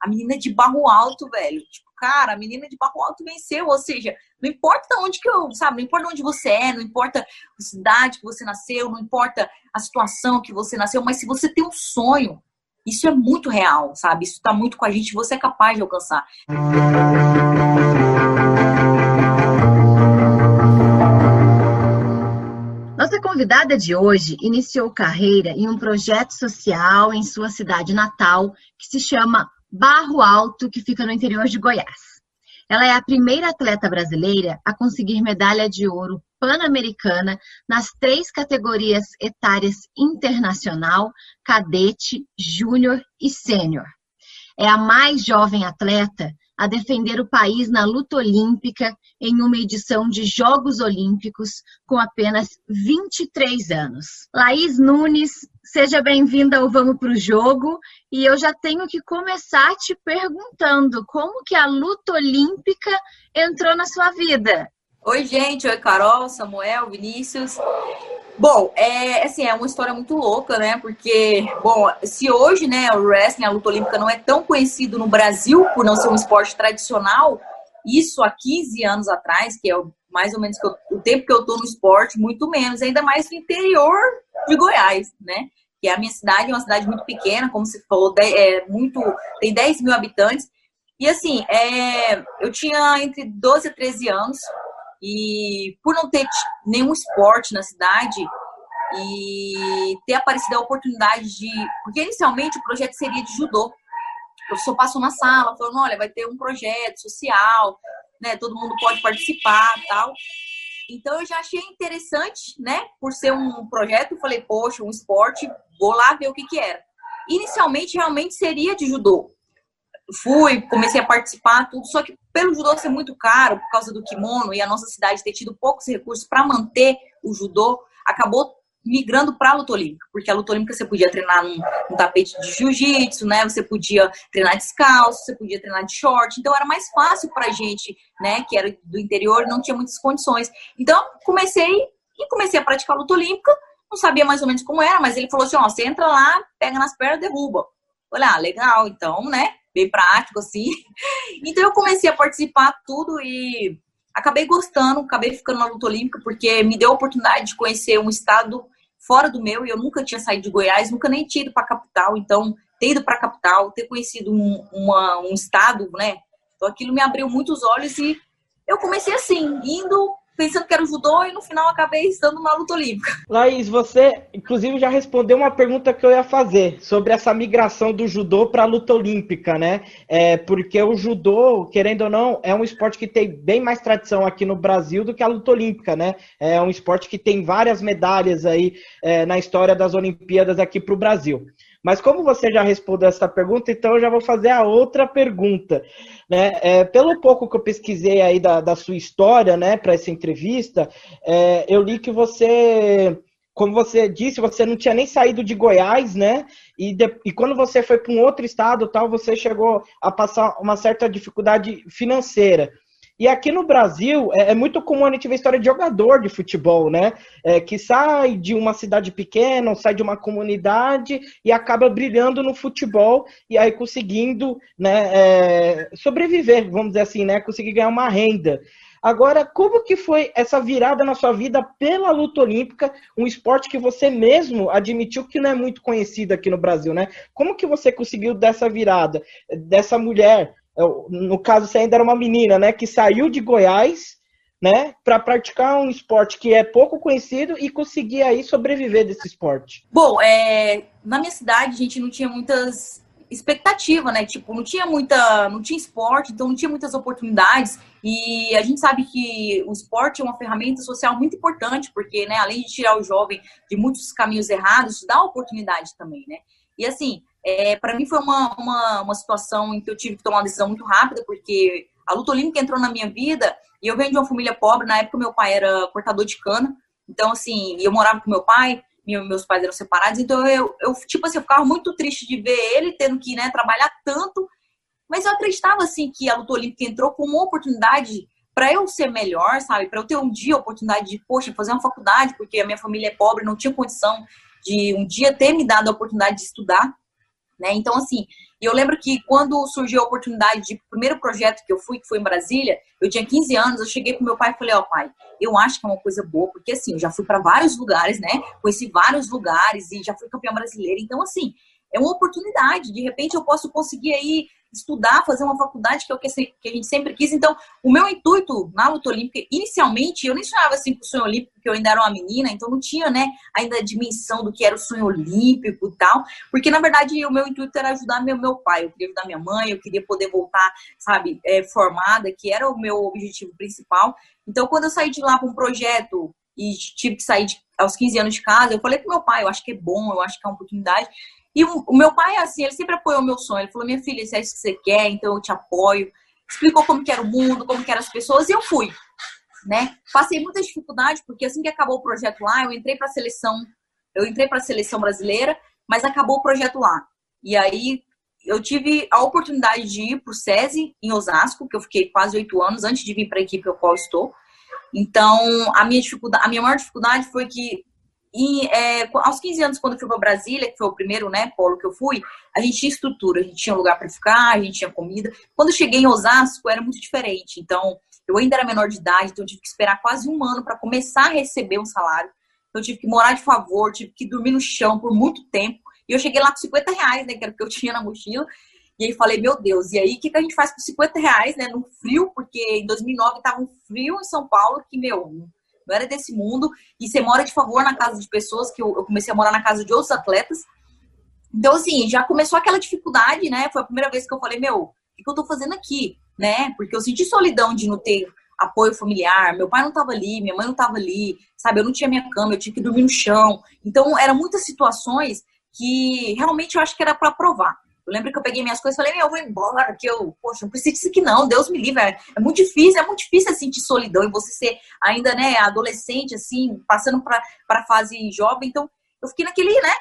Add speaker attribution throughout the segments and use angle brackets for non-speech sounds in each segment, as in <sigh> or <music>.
Speaker 1: A menina de barro alto, velho. Tipo, cara, a menina de barro alto venceu. Ou seja, não importa onde que eu, sabe, não importa onde você é, não importa a cidade que você nasceu, não importa a situação que você nasceu, mas se você tem um sonho, isso é muito real, sabe? Isso tá muito com a gente, você é capaz de alcançar.
Speaker 2: Nossa convidada de hoje iniciou carreira em um projeto social em sua cidade natal que se chama Barro Alto, que fica no interior de Goiás. Ela é a primeira atleta brasileira a conseguir medalha de ouro pan-americana nas três categorias etárias internacional, cadete, júnior e sênior. É a mais jovem atleta a defender o país na luta olímpica em uma edição de Jogos Olímpicos com apenas 23 anos. Laís Nunes, seja bem-vinda ao Vamos para o Jogo. E eu já tenho que começar te perguntando como que a luta olímpica entrou na sua vida.
Speaker 1: Oi, gente. Oi, Carol, Samuel, Vinícius. Bom, é assim, é uma história muito louca, né? Porque, bom, se hoje, né, o wrestling, a luta olímpica não é tão conhecido no Brasil por não ser um esporte tradicional, isso há 15 anos atrás, que é mais ou menos o tempo que eu tô no esporte, muito menos, ainda mais no interior de Goiás, né? Que é a minha cidade, é uma cidade muito pequena, como você falou, é muito, tem 10 mil habitantes. E assim, é, eu tinha entre 12 e 13 anos, e por não ter nenhum esporte na cidade e ter aparecido a oportunidade de. Porque inicialmente o projeto seria de judô. O professor passou na sala, falando: olha, vai ter um projeto social, né? Todo mundo pode participar tal. Então eu já achei interessante, né? Por ser um projeto, eu falei, poxa, um esporte, vou lá ver o que que era. Inicialmente realmente seria de judô, fui, comecei a participar, tudo, só que pelo judô ser muito caro, por causa do kimono, e a nossa cidade ter tido poucos recursos para manter o judô, acabou migrando para a luta olímpica, porque a luta olímpica você podia treinar num, num tapete de jiu-jitsu, né? Você podia treinar descalço, você podia treinar de short, então era mais fácil para gente, né? Que era do interior, não tinha muitas condições. Então comecei e comecei a praticar a luta olímpica, não sabia mais ou menos como era, mas ele falou assim, ó, você entra lá, pega nas pernas, derruba. Olha, ah, legal, então, né? Bem prático, assim. <laughs> Então eu comecei a participar tudo e acabei gostando, acabei ficando na luta olímpica, porque me deu a oportunidade de conhecer um estado fora do meu, e eu nunca tinha saído de Goiás, nunca nem tinha ido para a capital, então ter ido para a capital, ter conhecido um, uma, um estado, né? Então aquilo me abriu muitos olhos e eu comecei assim, indo pensando que era o judô e no final acabei estando na luta olímpica. <laughs>
Speaker 3: Laís, você inclusive já respondeu uma pergunta que eu ia fazer sobre essa migração do judô para a luta olímpica, né? É, porque o judô, querendo ou não, é um esporte que tem bem mais tradição aqui no Brasil do que a luta olímpica, né? É um esporte que tem várias medalhas aí é, na história das Olimpíadas aqui para o Brasil. Mas como você já respondeu essa pergunta, então eu já vou fazer a outra pergunta. Né? É, pelo pouco que eu pesquisei aí da, da sua história, né, para essa entrevista, é, eu li que você, como você disse, você não tinha nem saído de Goiás, né? E, de, e quando você foi para um outro estado, tal, você chegou a passar uma certa dificuldade financeira. E aqui no Brasil é, é, muito comum a gente ver história de jogador de futebol, né? É, que sai de uma cidade pequena, sai de uma comunidade e acaba brilhando no futebol e aí conseguindo né, é, sobreviver, vamos dizer assim, né? Conseguir ganhar uma renda. Agora, como que foi essa virada na sua vida pela luta olímpica, um esporte que você mesmo admitiu que não é muito conhecido aqui no Brasil, né? Como que você conseguiu dessa virada, dessa mulher no caso você ainda era uma menina, né, que saiu de Goiás, né, para praticar um esporte que é pouco conhecido e conseguir aí sobreviver desse esporte.
Speaker 1: Bom, é, na minha cidade a gente não tinha muitas expectativas, né? Tipo, não tinha muita, não tinha esporte, então não tinha muitas oportunidades. E a gente sabe que o esporte é uma ferramenta social muito importante, porque, né, além de tirar o jovem de muitos caminhos errados, dá oportunidade também, né? E assim, é, para mim foi uma, uma, uma situação em que eu tive que tomar uma decisão muito rápida, porque a luta olímpica entrou na minha vida e eu venho de uma família pobre. Na época, meu pai era cortador de cana, então, assim, eu morava com meu pai, meus pais eram separados, então eu, eu tipo assim, eu ficava muito triste de ver ele tendo que né, trabalhar tanto, mas eu acreditava, assim, que a luta olímpica entrou como uma oportunidade para eu ser melhor, sabe? Para eu ter um dia a oportunidade de, poxa, fazer uma faculdade, porque a minha família é pobre, não tinha condição de um dia ter me dado a oportunidade de estudar. Né? Então, assim, eu lembro que quando surgiu a oportunidade de primeiro projeto que eu fui, que foi em Brasília, eu tinha 15 anos, eu cheguei pro meu pai e falei, ó, oh, pai, eu acho que é uma coisa boa, porque assim, eu já fui para vários lugares, né? Conheci vários lugares e já fui campeã brasileira. Então, assim, é uma oportunidade. De repente eu posso conseguir aí estudar, fazer uma faculdade, que é o que a gente sempre quis. Então, o meu intuito na luta olímpica, inicialmente, eu nem sonhava assim com o sonho olímpico, porque eu ainda era uma menina, então não tinha, né, ainda a dimensão do que era o sonho olímpico e tal. Porque, na verdade, o meu intuito era ajudar meu, meu pai, eu queria ajudar minha mãe, eu queria poder voltar, sabe, é, formada, que era o meu objetivo principal. Então, quando eu saí de lá para um projeto e tive que sair de, aos 15 anos de casa, eu falei pro meu pai, eu acho que é bom, eu acho que é uma oportunidade. E o, meu pai, assim, ele sempre apoiou o meu sonho. Ele falou, minha filha, se é isso que você quer, então eu te apoio. Explicou como que era o mundo, como que eram as pessoas, e eu fui. Né? Passei muita dificuldade, porque assim que acabou o projeto lá, eu entrei para a seleção, eu entrei para a seleção brasileira, mas acabou o projeto lá. E aí eu tive a oportunidade de ir para o SESI em Osasco, que eu fiquei quase oito anos antes de vir para a equipe ao qual estou. Então, a minha dificuldade, a minha maior dificuldade foi que e é, aos 15 anos, quando eu fui para Brasília, que foi o primeiro né, polo que eu fui, a gente tinha estrutura, a gente tinha lugar para ficar, a gente tinha comida. Quando eu cheguei em Osasco, era muito diferente. Então, eu ainda era menor de idade, então eu tive que esperar quase um ano para começar a receber um salário. Então, eu tive que morar de favor, tive que dormir no chão por muito tempo. E eu cheguei lá com 50 reais, né, que era o que eu <laughs> tinha na mochila. E aí falei, meu Deus, e aí o que, que a gente faz com 50 reais, né, no frio? Porque em 2009 estava um frio em São Paulo que, meu, não era desse mundo. E você mora de favor na casa de pessoas, que eu, eu comecei a morar na casa de outros atletas. Então, assim, já começou aquela dificuldade, né? Foi a primeira vez que eu falei, meu, o que, eu tô fazendo aqui, né? Porque eu senti solidão de não ter apoio familiar, meu pai não tava ali, minha mãe não tava ali, sabe? Eu não tinha minha cama, eu tinha que dormir no chão. Então, eram muitas situações que realmente eu acho que era para provar. Eu lembro que eu peguei minhas coisas e falei, meu, eu vou embora, que eu, poxa, não preciso disso aqui não, Deus me livre. É, é muito difícil, é muito difícil sentir solidão e você ser ainda, né, adolescente, assim, passando para a fase jovem. Então, eu fiquei naquele, né?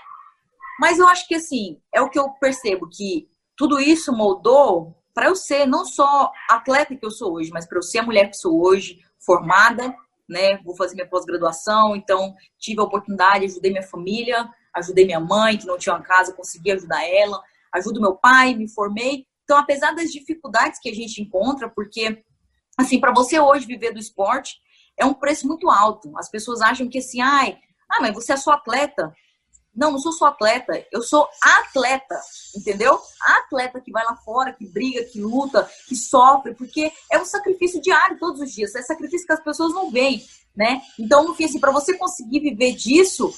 Speaker 1: Mas eu acho que, assim, é o que eu percebo, que tudo isso moldou para eu ser não só atleta que eu sou hoje, mas para eu ser a mulher que sou hoje, formada, né? Vou fazer minha pós-graduação, então tive a oportunidade, ajudei minha família, ajudei minha mãe, que não tinha uma casa, consegui ajudar ela ajudo meu pai, me formei. Então, apesar das dificuldades que a gente encontra, porque, assim, para você hoje viver do esporte, é um preço muito alto. As pessoas acham que assim, ai, ah, mas você é só atleta. Não, não sou só atleta, eu sou atleta, entendeu? atleta que vai lá fora, que briga, que luta, que sofre, porque é um sacrifício diário todos os dias, é sacrifício que as pessoas não veem, né? Então, no fim, assim, para você conseguir viver disso,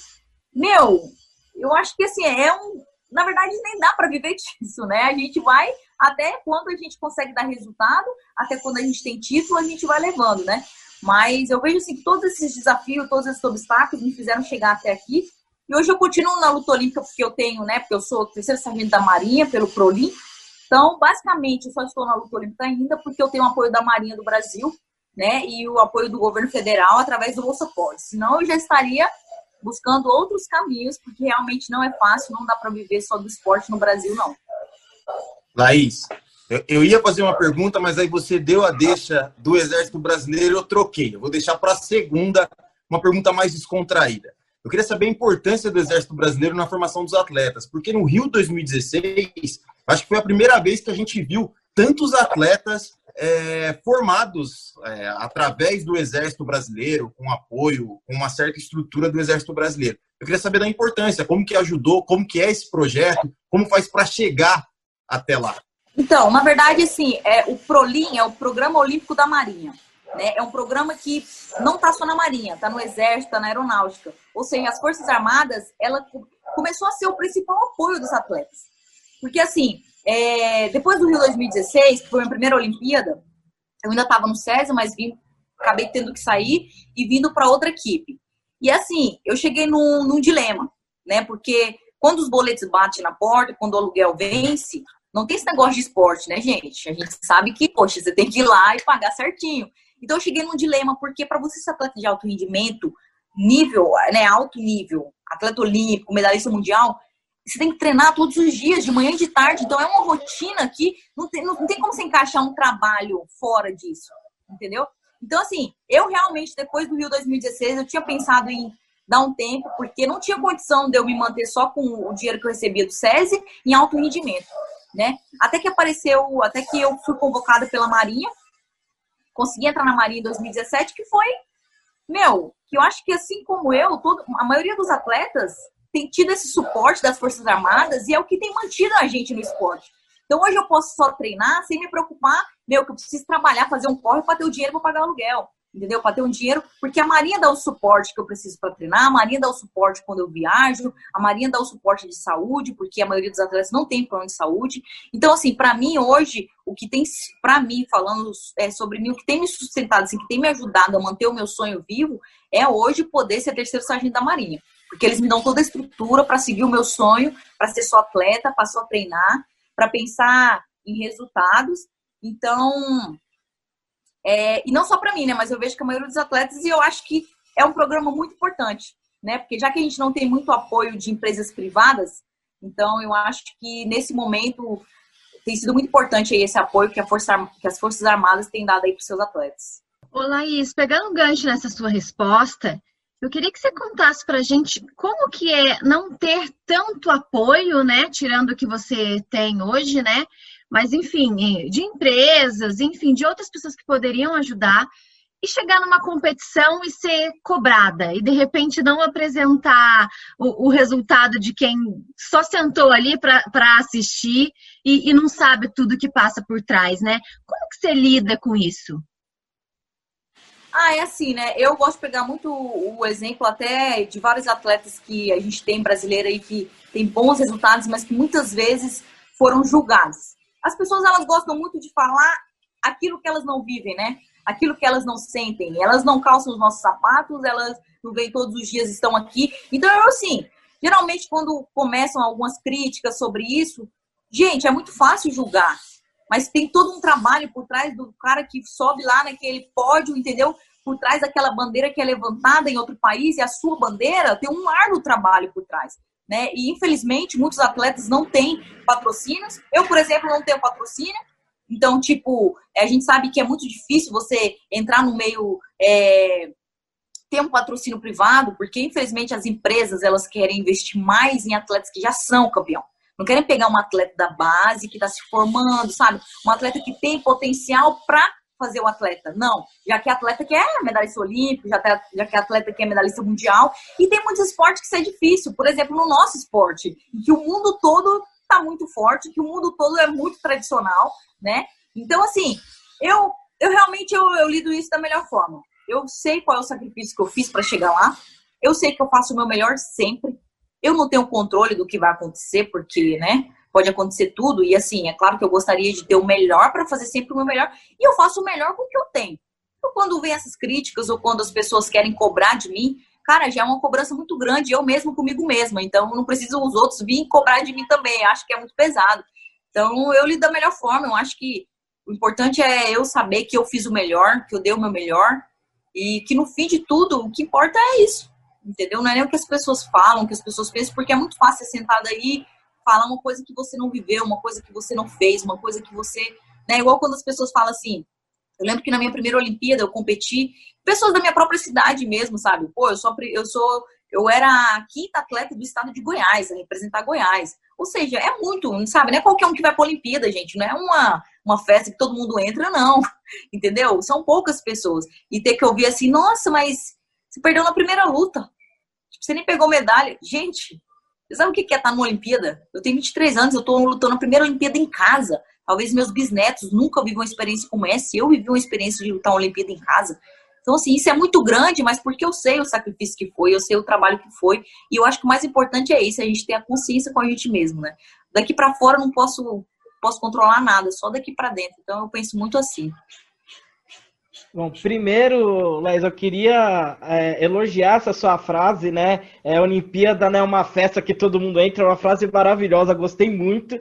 Speaker 1: meu, eu acho que assim, é um, na verdade, nem dá para viver <laughs> disso, né? A gente vai até quando a gente consegue dar resultado, até quando a gente tem título, a gente vai levando, né? Mas eu vejo assim que todos esses desafios, todos esses obstáculos me fizeram chegar até aqui. E hoje eu continuo na luta olímpica porque eu tenho, né? Porque eu sou terceiro sargento da Marinha pelo Prolim. Então, basicamente, eu só estou na luta olímpica ainda porque eu tenho o apoio da Marinha do Brasil, né? E o apoio do governo federal através do Bolsa Pode. Senão eu já estaria buscando outros caminhos, porque realmente não é fácil, não dá para viver só do esporte no Brasil, não.
Speaker 4: Laís, eu ia fazer uma pergunta, mas aí você deu a deixa do Exército Brasileiro, eu troquei. Eu vou deixar para a segunda, uma pergunta mais descontraída. Eu queria saber a importância do Exército Brasileiro na formação dos atletas, porque no Rio 2016, acho que foi a primeira vez que a gente viu tantos atletas é, formados é, através do Exército Brasileiro, com apoio, com uma certa estrutura do Exército Brasileiro. Eu queria saber da importância, como que ajudou, como que é esse projeto, como faz para chegar até lá.
Speaker 1: Então, na verdade, assim, é, o PROLIM é o Programa Olímpico da Marinha. Né? É um programa que não está só na Marinha, está no Exército, está na Aeronáutica. Ou seja, as Forças Armadas, ela começou a ser o principal apoio dos atletas. Porque, assim, é, depois do Rio 2016, que foi a minha primeira Olimpíada, eu ainda estava no César, mas vim, acabei tendo que sair e vindo para outra equipe. E assim, eu cheguei num, num, dilema, né? Porque quando os boletos batem na porta, quando o aluguel vence, não tem esse negócio de esporte, né, gente? A gente sabe que, poxa, você tem que ir lá e pagar certinho. Então eu cheguei num dilema, porque para você ser atleta de alto rendimento, nível, né, alto nível, atleta olímpico, medalhista mundial, você tem que treinar todos os dias, de manhã e de tarde. Então é uma rotina que não tem, não, tem como você encaixar um trabalho fora disso, entendeu? Então, assim, eu realmente, depois do Rio 2016, eu tinha pensado em dar um tempo, porque não tinha condição de eu me manter só com o dinheiro que eu recebia do SESI em alto rendimento. né? Até que apareceu, até que eu fui convocada pela Marinha, consegui entrar na Marinha em 2017, que foi, meu, que eu acho que assim como eu, todo, a maioria dos atletas tem tido esse suporte das Forças Armadas e é o que tem mantido a gente no esporte. Então hoje eu posso só treinar sem me preocupar, meu, que eu preciso trabalhar, fazer um corre para ter o dinheiro para pagar aluguel entendeu? Para ter um dinheiro, porque a Marinha dá o suporte que eu preciso para treinar, a Marinha dá o suporte quando eu viajo, a Marinha dá o suporte de saúde, porque a maioria dos atletas não tem plano de saúde. Então, assim, para mim hoje, o que tem, para mim, falando é, sobre mim, o que tem me sustentado, assim, que tem me ajudado a manter o meu sonho vivo, é hoje poder ser terceiro sargento da Marinha. Porque eles me dão toda a estrutura para seguir o meu sonho, para ser só atleta, para só treinar, para pensar em resultados. Então, é, e não só para mim, né? Mas eu vejo que a maioria dos atletas, e eu acho que é um programa muito importante, né? Porque já que a gente não tem muito apoio de empresas privadas, então eu acho que nesse momento tem sido muito importante esse apoio que, Força, que as Forças Armadas têm dado aí para os seus atletas.
Speaker 2: Ô Laís, pegando um gancho nessa sua resposta, eu queria que você contasse para a gente como que é não ter tanto apoio, né, tirando o que você tem hoje, né, mas enfim, de empresas, enfim, de outras pessoas que poderiam ajudar e chegar numa competição e ser cobrada e de repente não apresentar o, o resultado de quem só sentou ali para assistir e, e, não sabe tudo que passa por trás, né? Como que você lida com isso?
Speaker 1: Ah, é assim, né? Eu gosto de pegar muito o exemplo até de vários atletas que a gente tem brasileira aí que tem bons resultados, mas que muitas vezes foram julgados as pessoas elas gostam muito de falar aquilo que elas não vivem, né? Aquilo que elas não sentem. Elas não calçam os nossos sapatos, elas não vêm todos os dias, estão aqui. Então, eu assim, geralmente quando começam algumas críticas sobre isso, gente, é muito fácil julgar. Mas tem todo um trabalho por trás do cara que sobe lá naquele pódio, entendeu? Por trás daquela bandeira que é levantada em outro país e a sua bandeira tem um árduo trabalho por trás né? E infelizmente muitos atletas não têm patrocínios. Eu, por exemplo, não tenho patrocínio. Então, tipo, a gente sabe que é muito difícil você entrar no meio é, ter um patrocínio privado, porque infelizmente as empresas elas querem investir mais em atletas que já são campeão. Não querem pegar um atleta da base que está se formando, sabe? Um atleta que tem potencial para fazer o atleta. Não, já que atleta quer medalhista olímpico, já, tá, já que atleta quer medalhista mundial. E tem muitos esportes que isso é difícil. Por exemplo, no nosso esporte, que o mundo todo está muito forte, que o mundo todo é muito tradicional, né? Então, assim, eu, eu realmente eu, eu lido isso da melhor forma. Eu sei qual é o sacrifício que eu fiz para chegar lá. Eu sei que eu faço o meu melhor sempre. Eu não tenho controle do que vai acontecer, porque, né? pode acontecer tudo. E assim, é claro que eu gostaria de ter o melhor para fazer sempre o meu melhor. E eu faço o melhor com o que eu tenho. Então, quando vem essas críticas ou quando as pessoas querem cobrar de mim, cara, já é uma cobrança muito grande, eu mesmo comigo mesma. Então, não preciso os outros virem cobrar de mim também. Acho que é muito pesado. Então, eu lido da melhor forma. Eu acho que o importante é eu saber que eu fiz o melhor, que eu dei o meu melhor. E que no fim de tudo, o que importa é isso. Entendeu? Não é nem o que as pessoas falam, o que as pessoas pensam, porque é muito fácil ser sentado aí falar uma coisa que você não viveu, uma coisa que você não fez, uma coisa que você. Né? Igual quando as pessoas falam assim. Eu lembro que na minha primeira Olimpíada eu competi, pessoas da minha própria cidade mesmo, sabe? Pô, eu sou, eu sou, eu era a quinta atleta do estado de Goiás, a representar Goiás. Ou seja, é muito, sabe? Não é qualquer um que vai pra Olimpíada, gente. Não é uma, uma festa que todo mundo entra, não. <laughs> Entendeu? São poucas pessoas. E ter que ouvir assim, nossa, mas você perdeu na primeira luta. Tipo, você nem pegou medalha. Gente, você sabe o que é estar numa Olimpíada? Eu tenho 23 anos, eu estou lutando a primeira Olimpíada em casa. Talvez meus bisnetos nunca vivam uma experiência como essa. Eu vivi uma experiência de lutar uma Olimpíada em casa. Então, assim, isso é muito grande, mas porque eu sei o sacrifício que foi, eu sei o trabalho que foi. E eu acho que o mais importante é isso, a gente ter a consciência com a gente mesmo, né? Daqui para fora eu não posso, posso controlar nada, só daqui para dentro. Então, eu penso muito assim.
Speaker 3: Bom, primeiro, Laís, eu queria é, elogiar essa sua frase, né? É, Olimpíada não é uma festa que todo mundo entra, é uma frase maravilhosa, gostei muito.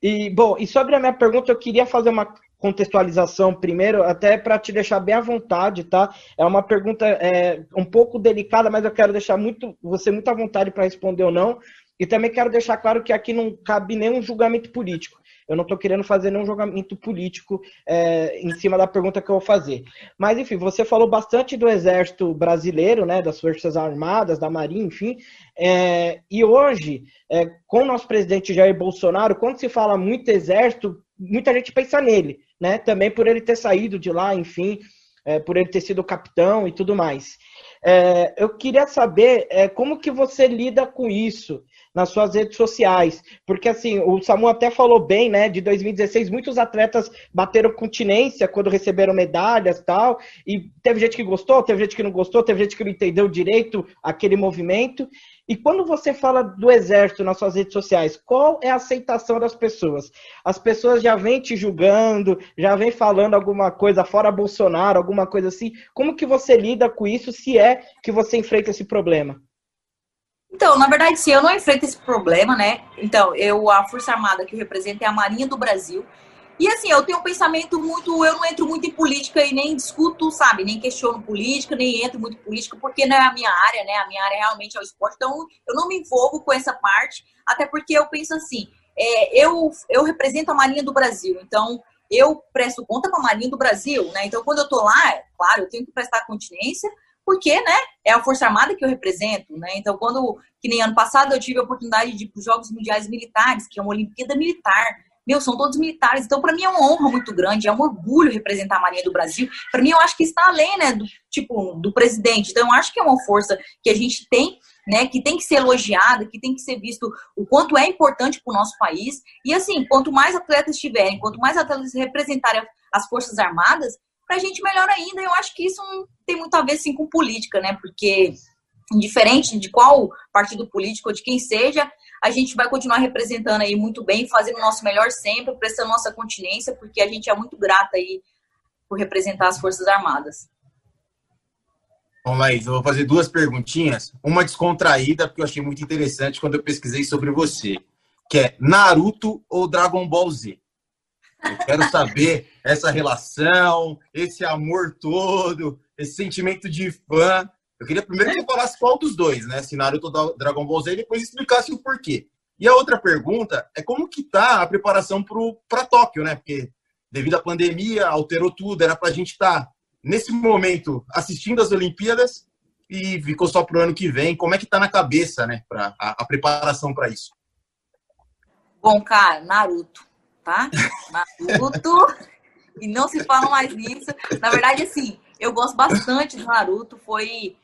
Speaker 3: E, bom, e sobre a minha pergunta, eu queria fazer uma contextualização primeiro, até para te deixar bem à vontade, tá? É uma pergunta é, um pouco delicada, mas eu quero deixar muito, você muito à vontade para responder ou não. E também quero deixar claro que aqui não cabe nenhum julgamento político. Eu não estou querendo fazer nenhum julgamento político é, em cima da pergunta que eu vou fazer. Mas, enfim, você falou bastante do Exército Brasileiro, né, das Forças Armadas, da Marinha, enfim. É, e hoje, é, com o nosso presidente Jair Bolsonaro, quando se fala muito Exército, muita gente pensa nele, né? Também por ele ter saído de lá, enfim, é, por ele ter sido capitão e tudo mais. É, eu queria saber é, como que você lida com isso nas suas redes sociais, porque assim, o Samu até falou bem, né, de 2016, muitos atletas bateram continência quando receberam medalhas tal, e teve gente que gostou, teve gente que não gostou, teve gente que não entendeu direito aquele movimento, e quando você fala do exército nas suas redes sociais, qual é a aceitação das pessoas? As pessoas já vêm te julgando, já vêm falando alguma coisa fora Bolsonaro, alguma coisa assim. Como que você lida com isso se é que você enfrenta esse problema?
Speaker 1: Então, na verdade, sim, eu não enfrento esse problema, né? Então, eu, a Força Armada que eu represento é a Marinha do Brasil. E assim, eu tenho um pensamento muito. Eu não entro muito em política e nem discuto, sabe? Nem questiono política, nem entro muito em política, porque não é a minha área, né? A minha área realmente é o esporte. Então, eu não me envolvo com essa parte, até porque eu penso assim: é, eu, eu represento a Marinha do Brasil. Então, eu presto conta para a Marinha do Brasil, né? Então, quando eu tô lá, claro, eu tenho que prestar continência, porque, né, é a Força Armada que eu represento, né? Então, quando, que nem ano passado, eu tive a oportunidade de ir para os Jogos Mundiais Militares, que é uma Olimpíada Militar. Meu, são todos militares. Então, para mim é uma honra muito grande, é um orgulho representar a Marinha do Brasil. Para mim, eu acho que está além, né, do tipo do presidente. Então, eu acho que é uma força que a gente tem, né, que tem que ser elogiada, que tem que ser visto o quanto é importante para o nosso país. E assim, quanto mais atletas tiverem, quanto mais atletas representarem as forças armadas, para a gente melhor ainda. Eu acho que isso tem muito a ver sim com política, né? Porque indiferente de qual partido político ou de quem seja, a gente vai continuar representando aí muito bem, fazendo o nosso melhor sempre, prestando nossa continência, porque a gente é muito grata aí por representar as Forças Armadas.
Speaker 4: Bom, Laís, eu vou fazer duas perguntinhas. Uma descontraída, porque eu achei muito interessante quando eu pesquisei sobre você, que é Naruto ou Dragon Ball Z? Eu quero saber essa relação, esse amor todo, esse sentimento de fã. Eu queria primeiro que você falasse qual dos dois, né? Se Naruto Dragon Ball Z, e depois explicasse o porquê. E a outra pergunta é como que tá a preparação para Tóquio, né? Porque devido à pandemia, alterou tudo, era para a gente estar tá, nesse momento assistindo as Olimpíadas e ficou só para o ano que vem. Como é que tá na cabeça, né? Pra, a, a preparação para isso?
Speaker 1: Bom, cara, Naruto tá? Naruto. e não se fala mais nisso. Na verdade, assim, eu gosto bastante do Naruto. Foi.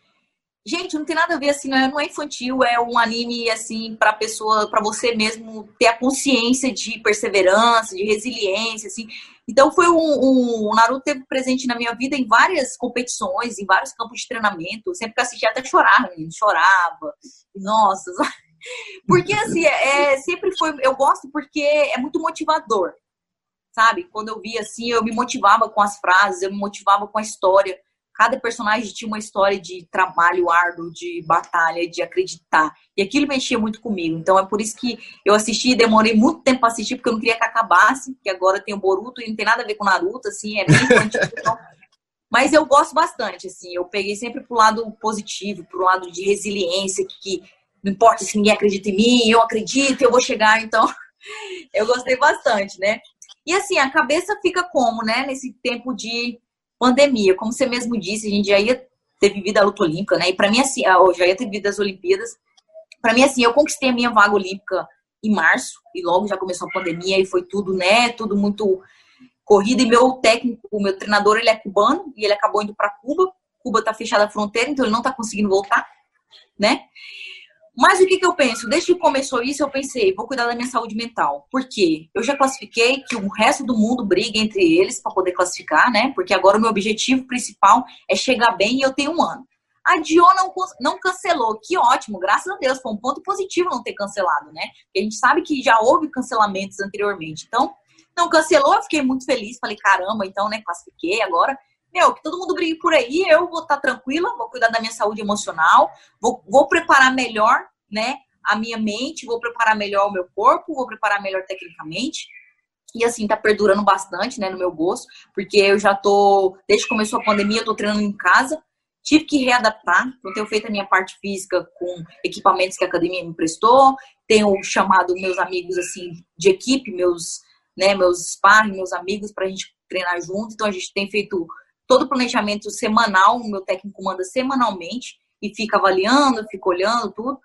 Speaker 1: Gente, não tem nada a ver assim, não é, é infantil, é um anime assim para pessoa, para você mesmo ter a consciência de perseverança, de resiliência, assim. Então foi um, um, o Naruto teve presente na minha vida em várias competições, em vários campos de treinamento. sempre que assistia até chorava, chorava. Nossa, porque assim, é, sempre foi. Eu gosto porque é muito motivador. Sabe? Quando eu via assim, eu me motivava com as frases, eu me motivava com a história. Cada personagem tinha uma história de trabalho árduo, de batalha, de acreditar. E aquilo mexia muito comigo. Então é por isso que eu assisti e demorei muito tempo para assistir, porque eu não queria que acabasse, que agora tem o Boruto e não tem nada a ver com Naruto, assim, é bem então... Mas eu gosto bastante, assim, eu peguei sempre pro lado positivo, pro lado de resiliência, que não importa se ninguém acredita em mim, eu acredito, eu vou chegar, então <laughs> eu gostei bastante, né? E assim, a cabeça fica como, né, nesse tempo de pandemia, como você mesmo disse, a gente já ia ter vivido a luta olímpica, né? E para mim assim, ah, eu já ia ter vivido as Olimpíadas. Para mim assim, eu conquistei a minha vaga olímpica em março e logo já começou a pandemia e foi tudo, né, tudo muito corrida e meu técnico, o meu treinador, ele é cubano e ele acabou indo para Cuba. Cuba tá fechada a fronteira, então ele não tá conseguindo voltar, né? Mas o que, que eu penso? Desde que começou isso, eu pensei, vou cuidar da minha saúde mental. Por quê? Eu já classifiquei que o resto do mundo briga entre eles para poder classificar, né? Porque agora o meu objetivo principal é chegar bem e eu tenho um ano. A Dio não, não cancelou, que ótimo, graças a Deus, foi um ponto positivo não ter cancelado, né? Porque a gente sabe que já houve cancelamentos anteriormente. Então, não cancelou, eu fiquei muito feliz, falei, caramba, então, né, classifiquei agora meu, que todo mundo brigue por aí, eu vou estar tá tranquila, vou cuidar da minha saúde emocional, vou, vou preparar melhor, né, a minha mente, vou preparar melhor o meu corpo, vou preparar melhor tecnicamente. E assim, tá perdurando bastante, né, no meu gosto, porque eu já tô, desde que começou a pandemia, eu tô treinando em casa, tive que readaptar, então tenho feito a minha parte física com equipamentos que a academia me prestou, tenho chamado meus amigos, assim, de equipe, meus né, meus sparring, meus amigos, para a gente treinar junto. Então a gente tem feito todo o planejamento semanal, o meu técnico manda semanalmente e fica avaliando, fica olhando tudo.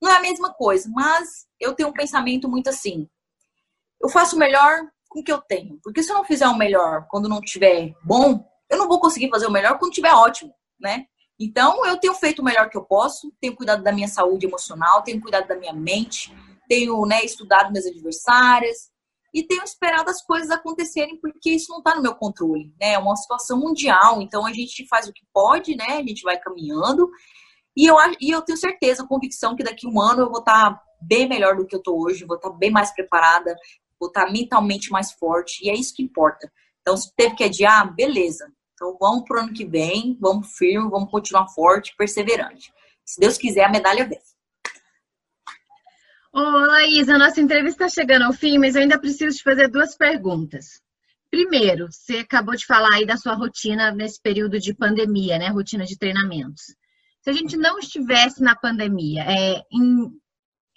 Speaker 1: Não é a mesma coisa, mas eu tenho um pensamento muito assim. Eu faço o melhor com o que eu tenho. Porque se eu não fizer o melhor quando não estiver bom, eu não vou conseguir fazer o melhor quando estiver ótimo, né? Então, eu tenho feito o melhor que eu posso, tenho cuidado da minha saúde emocional, tenho cuidado da minha mente, tenho né, estudado minhas adversárias e tenho esperado as coisas acontecerem porque isso não está no meu controle, né? É uma situação mundial, então a gente faz o que pode, né? A gente vai caminhando e eu, e eu tenho certeza, convicção que daqui a um ano eu vou estar tá bem melhor do que eu estou hoje, vou estar tá bem mais preparada, vou estar tá mentalmente mais forte e é isso que importa. Então, se teve que adiar, beleza. Então, vamos pro ano que vem, vamos firme, vamos continuar forte, perseverante. Se Deus quiser, a medalha vem.
Speaker 2: Ô, Laís, a nossa entrevista está chegando ao fim, mas eu ainda preciso te fazer duas perguntas. Primeiro, você acabou de falar aí da sua rotina nesse período de pandemia, né? Rotina de treinamentos. Se a gente não estivesse na pandemia, é, em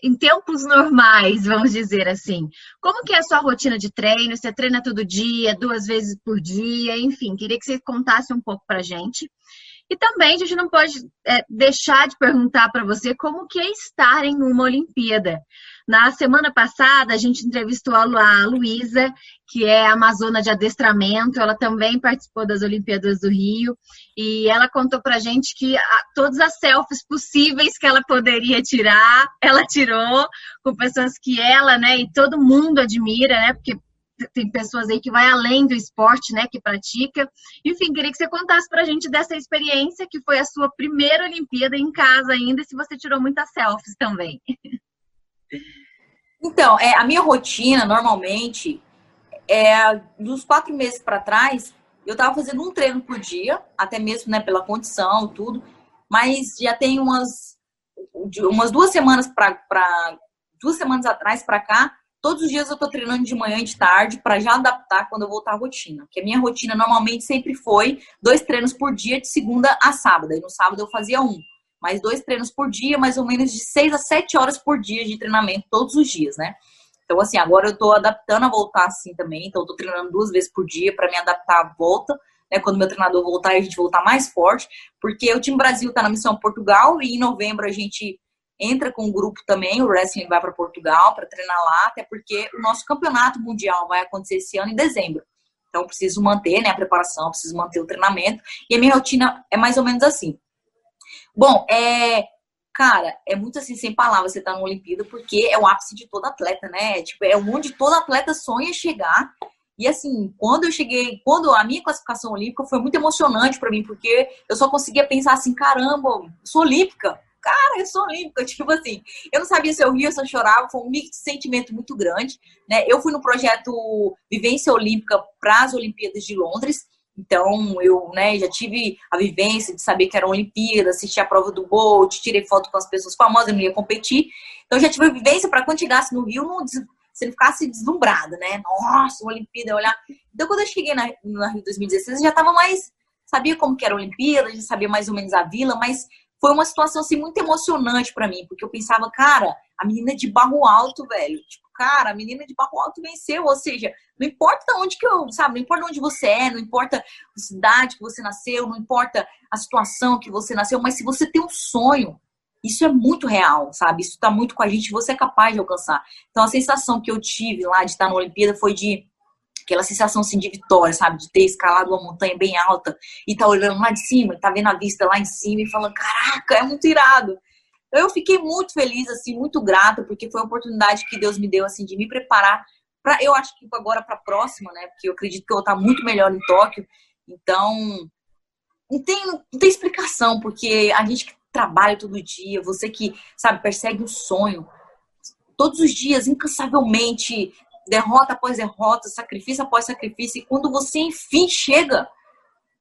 Speaker 2: em tempos normais, vamos dizer assim. Como que é a sua rotina de treino? Você treina todo dia, duas vezes por dia, enfim, queria que você contasse um pouco pra gente. E também a gente não pode é, deixar de perguntar para você como que é estar em uma Olimpíada. Na semana passada, a gente entrevistou a Luísa, que é amazona de adestramento. Ela também participou das Olimpíadas do Rio. E ela contou pra gente que a, todas as selfies possíveis que ela poderia tirar, ela tirou com pessoas que ela, né, e todo mundo admira, né, porque tem pessoas aí que vai além do esporte, né, que pratica. Enfim, queria que você contasse pra gente dessa experiência que foi a sua primeira Olimpíada em casa ainda, se você tirou muitas selfies também.
Speaker 1: Então, é, a minha rotina, normalmente, é dos quatro meses para trás, eu tava fazendo um treino por dia, até mesmo, né, pela condição, tudo, mas já tem umas, umas duas semanas para duas semanas atrás para cá, todos os dias eu tô treinando de manhã e de tarde para já adaptar quando eu voltar à rotina. Que a minha rotina normalmente sempre foi dois treinos por dia de segunda a sábado. E no sábado eu fazia um mais dois treinos por dia, mais ou menos de seis a sete horas por dia de treinamento todos os dias, né? Então, assim, agora eu tô adaptando a voltar assim também. Então, eu tô treinando duas vezes por dia para me adaptar à volta, né? Quando meu treinador voltar, a gente voltar mais forte. Porque o time Brasil tá na missão Portugal e em novembro a gente entra com um grupo também. O Wrestling vai para Portugal para treinar lá, até porque o nosso campeonato mundial vai acontecer esse ano em dezembro. Então, preciso manter né, a preparação, preciso manter o treinamento. E a minha rotina é mais ou menos assim. Bom, é. Cara, é muito assim, sem palavras, você tá na Olimpíada, porque é o ápice de todo atleta, né? Tipo, é onde todo atleta sonha chegar. E assim, quando eu cheguei, quando a minha classificação olímpica foi muito emocionante para mim, porque eu só conseguia pensar assim, caramba, sou olímpica. Cara, eu sou olímpica, tipo assim, eu não sabia se eu ria, se eu chorava, foi um mix de sentimento muito grande, né? Eu fui no projeto Vivência Olímpica para as Olimpíadas de Londres, então, eu né, já tive a vivência de saber que era uma Olimpíada, assisti a prova do Bolt, tirei foto com as pessoas famosas, eu não ia competir. Então, já tive a vivência para quando chegasse no Rio, não, você não ficasse deslumbrado, né? Nossa, uma Olimpíada, olhar. Então, quando eu cheguei na, na Rio 2016, eu já estava mais. Sabia como que era a Olimpíada, já sabia mais ou menos a vila, mas foi uma situação assim, muito emocionante para mim, porque eu pensava, cara, a menina de barro alto, velho. Tipo, cara, a menina de barro alto venceu. Ou seja, não importa onde que eu, sabe, não importa onde você é, não importa a cidade que você nasceu, não importa a situação que você nasceu, mas se você tem um sonho, isso é muito real, sabe? Isso tá muito com a gente, você é capaz de alcançar. Então a sensação que eu tive lá de estar na Olimpíada foi de aquela sensação assim de vitória, sabe? De ter escalado uma montanha bem alta e tá olhando lá de cima, tá vendo a vista lá em cima e falando, caraca, é muito irado. Eu fiquei muito feliz, assim, muito grata, porque foi a oportunidade que Deus me deu, assim, de me preparar para, eu acho que agora para a próxima, né? Porque eu acredito que eu vou estar muito melhor em Tóquio. Então, não tem, não tem explicação, porque a gente que trabalha todo dia, você que, sabe, persegue um sonho, todos os dias, incansavelmente, derrota após derrota, sacrifício após sacrifício, e quando você enfim chega,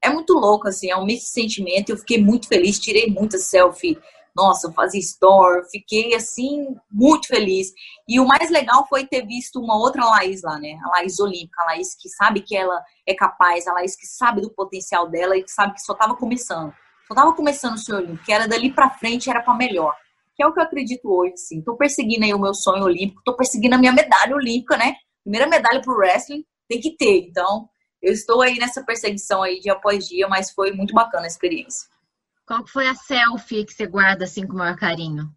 Speaker 1: é muito louco, assim, é um misto de sentimento. Eu fiquei muito feliz, tirei muita selfie. Nossa, fazia store, fiquei assim, muito feliz. E o mais legal foi ter visto uma outra Laís lá, né? A Laís Olímpica, a Laís que sabe que ela é capaz, a Laís que sabe do potencial dela e que sabe que só estava começando. Só estava começando o seu Olímpico, que era dali para frente, era para melhor que é o que eu acredito hoje, assim. Tô perseguindo aí o meu sonho olímpico, tô perseguindo a minha medalha olímpica, né? primeira medalha pro wrestling tem que ter. Então, eu estou aí nessa perseguição aí dia após dia, mas foi muito bacana a experiência.
Speaker 2: Qual foi a selfie que você guarda assim com o maior carinho?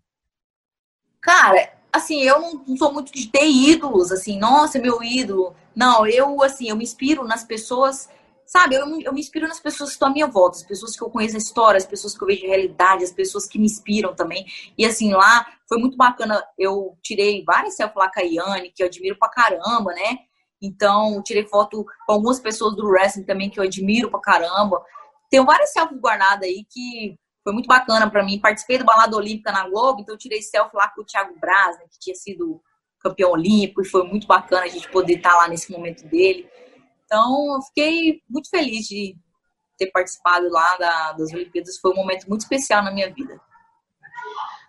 Speaker 1: Cara, assim, eu não sou muito de ter ídolos, assim, nossa, meu ídolo. Não, eu, assim, eu me inspiro nas pessoas, sabe? Eu, eu me inspiro nas pessoas que estão à minha volta, as pessoas que eu conheço a história, as pessoas que eu vejo a realidade, as pessoas que me inspiram também. E, assim, lá foi muito bacana. Eu tirei várias selfies lá com a Yane, que eu admiro pra caramba, né? Então, tirei foto com algumas pessoas do wrestling também que eu admiro pra caramba. Tenho várias selfies guardadas aí que foi muito bacana para mim. Participei do Balada Olímpica na Globo, então eu tirei selfie lá com o Thiago Braz, né, que tinha sido campeão olímpico, e foi muito bacana a gente poder estar lá nesse momento dele. Então, eu fiquei muito feliz de ter participado lá da, das Olimpíadas. Foi um momento muito especial na minha vida.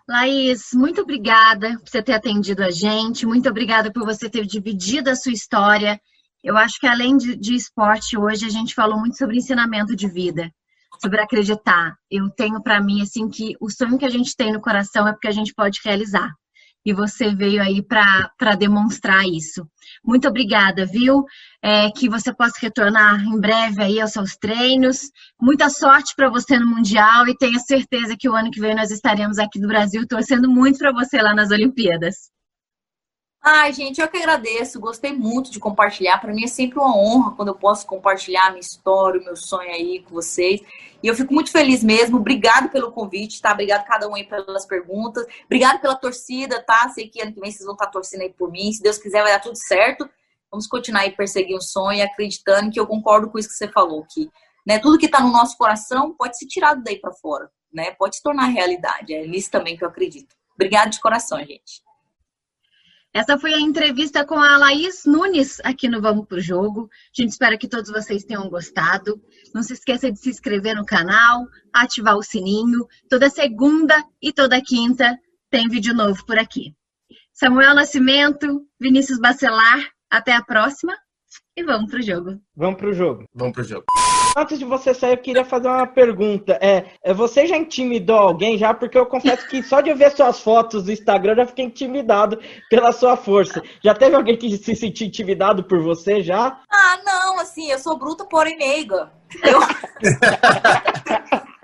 Speaker 2: Laís, muito obrigada por você ter atendido a gente, muito obrigada por você ter dividido a sua história. Eu acho que além de, de esporte, hoje a gente falou muito sobre ensinamento de vida, sobre acreditar. Eu tenho para mim assim que o sonho que a gente tem no coração é porque a gente pode realizar e você veio aí para demonstrar isso. Muito obrigada, viu? É, que você possa retornar em breve aí aos seus treinos. Muita sorte para você no Mundial e tenha certeza que o ano que vem nós estaremos aqui do Brasil torcendo muito para você lá nas Olimpíadas.
Speaker 1: Ai, gente, eu que agradeço. Gostei muito de compartilhar. Para mim é sempre uma honra quando eu posso compartilhar minha história, o meu sonho aí com vocês. E eu fico muito feliz mesmo. Obrigado pelo convite, tá? Obrigado cada um aí pelas perguntas. Obrigado pela torcida, tá? Sei que ano que vem vocês vão estar torcendo aí por mim. Se Deus quiser, vai dar tudo certo. Vamos continuar aí perseguindo o sonho, acreditando que eu concordo com isso que você falou, que né, tudo que está no nosso coração pode ser tirado daí para fora, né? Pode se tornar realidade. É nisso também que eu acredito. Obrigado de coração, gente.
Speaker 2: Essa foi a entrevista com a Laís Nunes aqui no Vamos Pro Jogo. A gente espera que todos vocês tenham gostado. Não se esqueça de se inscrever no canal, ativar o sininho. Toda segunda e toda quinta tem vídeo novo por aqui. Samuel Nascimento, Vinícius Bacelar, até a próxima e vamos pro jogo.
Speaker 3: Vamos pro jogo.
Speaker 4: Vamos pro jogo.
Speaker 3: Antes de você sair, eu queria fazer uma pergunta. É, é, você já intimidou alguém já? Porque eu confesso que só de ver suas fotos do Instagram eu já fiquei intimidado pela sua força. Já teve alguém que se sentiu intimidado por você já?
Speaker 1: Ah, não, assim, eu sou bruta, porém meiga. Eu... <laughs>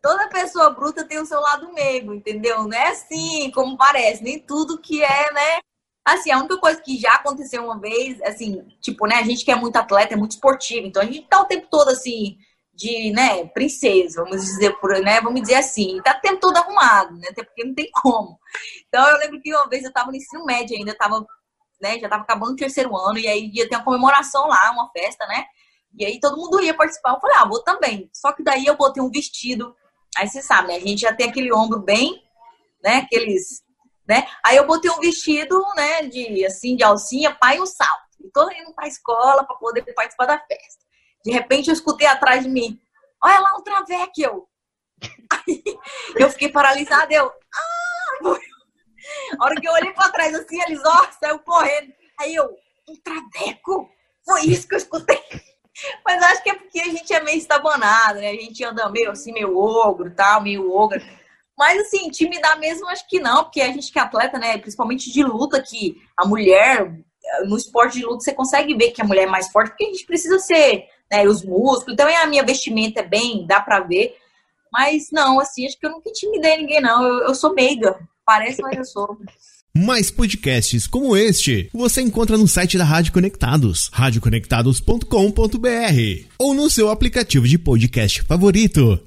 Speaker 1: Toda pessoa bruta tem o seu lado meigo, entendeu? Não é assim como parece, nem tudo que é, né? Assim, a única coisa que já aconteceu uma vez, assim, tipo, né, a gente que é muito atleta, é muito esportivo, então a gente tá o tempo todo assim, de, né, princesa, vamos dizer, por, né, vamos dizer assim, tá o tempo todo arrumado, né, até porque não tem como. Então eu lembro que uma vez eu tava no ensino médio ainda, tava, né, já tava acabando o terceiro ano, e aí ia ter uma comemoração lá, uma festa, né, e aí todo mundo ia participar, eu falei, ah, vou também. Só que daí eu botei um vestido, aí você sabe, né, a gente já tem aquele ombro bem, né, aqueles né? Aí eu botei um vestido, né, de assim, de alcinha, pai e um salto. E tô indo pra escola para poder participar da festa. De repente eu escutei atrás de mim, olha lá o Travecchio. <laughs> Aí eu fiquei paralisada, eu, ah! A hora que eu olhei para trás assim, eles, ó, saiu correndo. Aí eu, um Traveco? Foi isso que eu escutei. <laughs> Mas acho que é porque a gente é meio estabanado, né? A gente anda meio assim, meio ogro, tal, meio ogro. Mas, assim, intimidar mesmo, acho que não, porque a gente que é atleta, né, principalmente de luta, que a mulher, no esporte de luta, você consegue ver que a mulher é mais forte, porque a gente precisa ser, né, os músculos, então a minha vestimenta é bem, dá pra ver. Mas, não, assim, acho que eu nunca intimidei ninguém, não. Eu, eu sou meiga. Parece, mas eu sou.
Speaker 5: Mais podcasts como este você encontra no site da Rádio Conectados, radioconectados.com.br ou no seu aplicativo de podcast favorito.